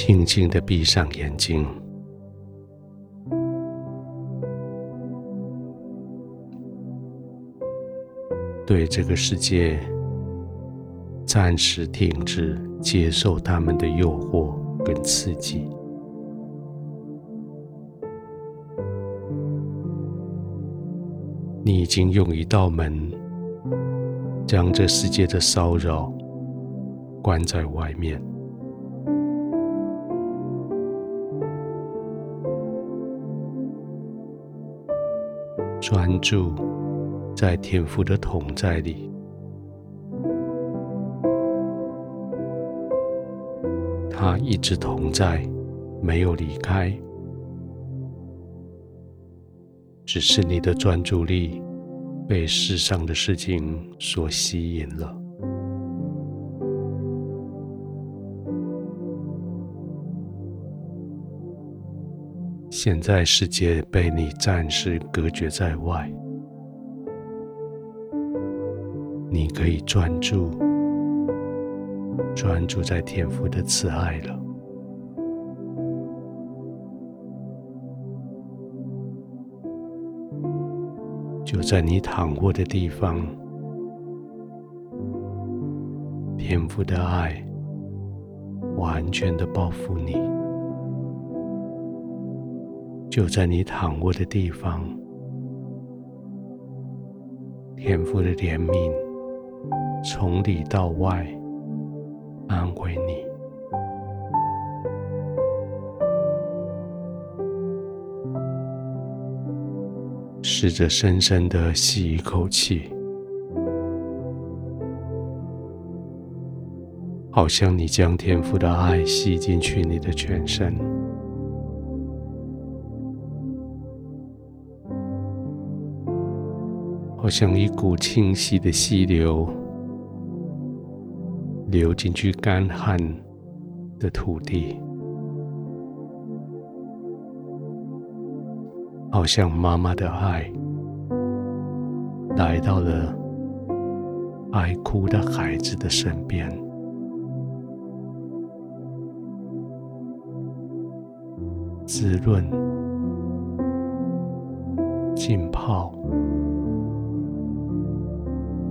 轻轻的闭上眼睛，对这个世界暂时停止接受他们的诱惑跟刺激。你已经用一道门将这世界的骚扰关在外面。专注在天赋的同在里，他一直同在，没有离开，只是你的专注力被世上的事情所吸引了。现在世界被你暂时隔绝在外，你可以专注，专注在天父的慈爱了。就在你躺卧的地方，天父的爱完全的包覆你。就在你躺卧的地方，天父的怜悯从里到外安慰你。试着深深的吸一口气，好像你将天父的爱吸进去你的全身。好像一股清晰的溪流，流进去干旱的土地，好像妈妈的爱来到了爱哭的孩子的身边，滋润、浸泡。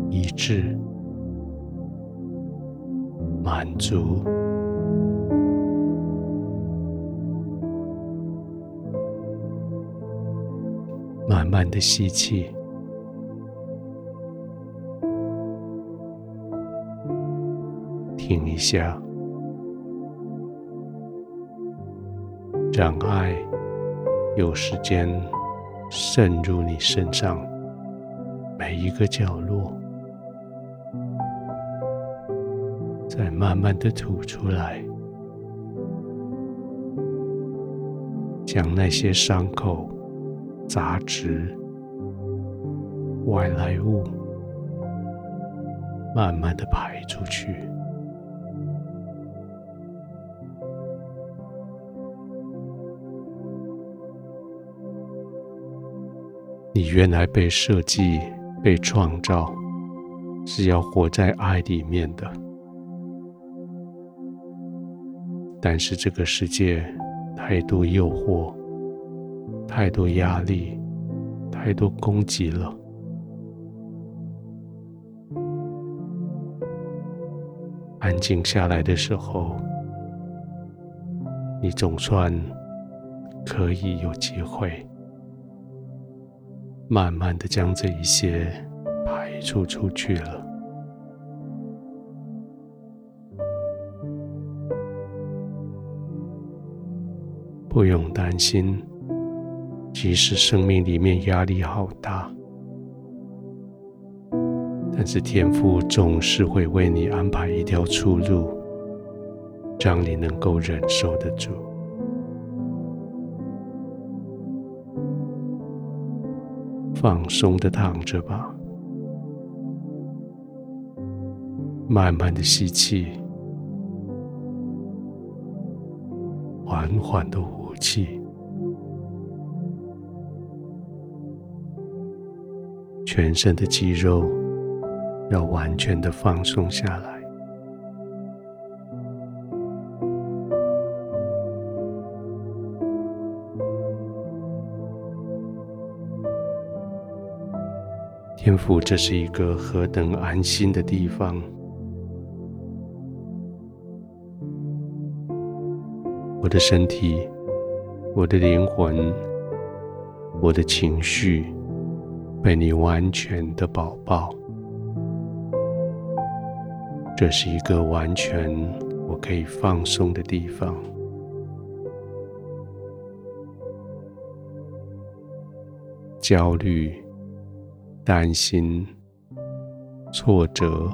一致、满足，慢慢的吸气，停一下，让爱有时间渗入你身上每一个角落。再慢慢的吐出来，将那些伤口、杂质、外来物慢慢的排出去。你原来被设计、被创造，是要活在爱里面的。但是这个世界太多诱惑，太多压力，太多攻击了。安静下来的时候，你总算可以有机会，慢慢的将这一些排除出去了。不用担心，即使生命里面压力好大，但是天父总是会为你安排一条出路，让你能够忍受得住。放松的躺着吧，慢慢的吸气，缓缓的呼气。全身的肌肉要完全的放松下来。天府这是一个何等安心的地方。我的身体我的灵魂，我的情绪，被你完全的保抱。这是一个完全我可以放松的地方。焦虑、担心、挫折、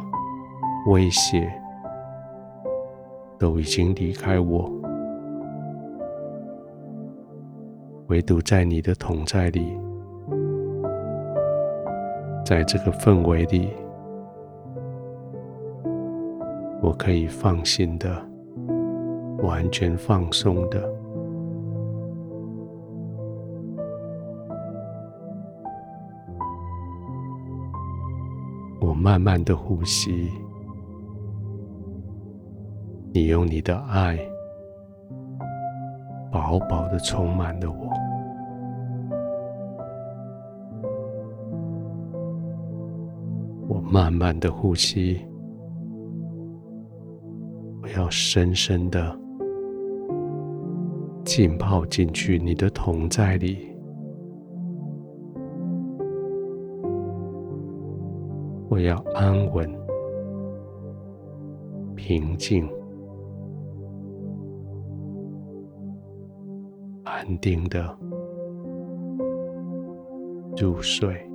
威胁，都已经离开我，唯独在你的同在里，在这个氛围里，我可以放心的、完全放松的。我慢慢的呼吸，你用你的爱饱饱的充满了我。我慢慢的呼吸。我要深深的浸泡进去你的同在里，我要安稳、平静、安定的入睡。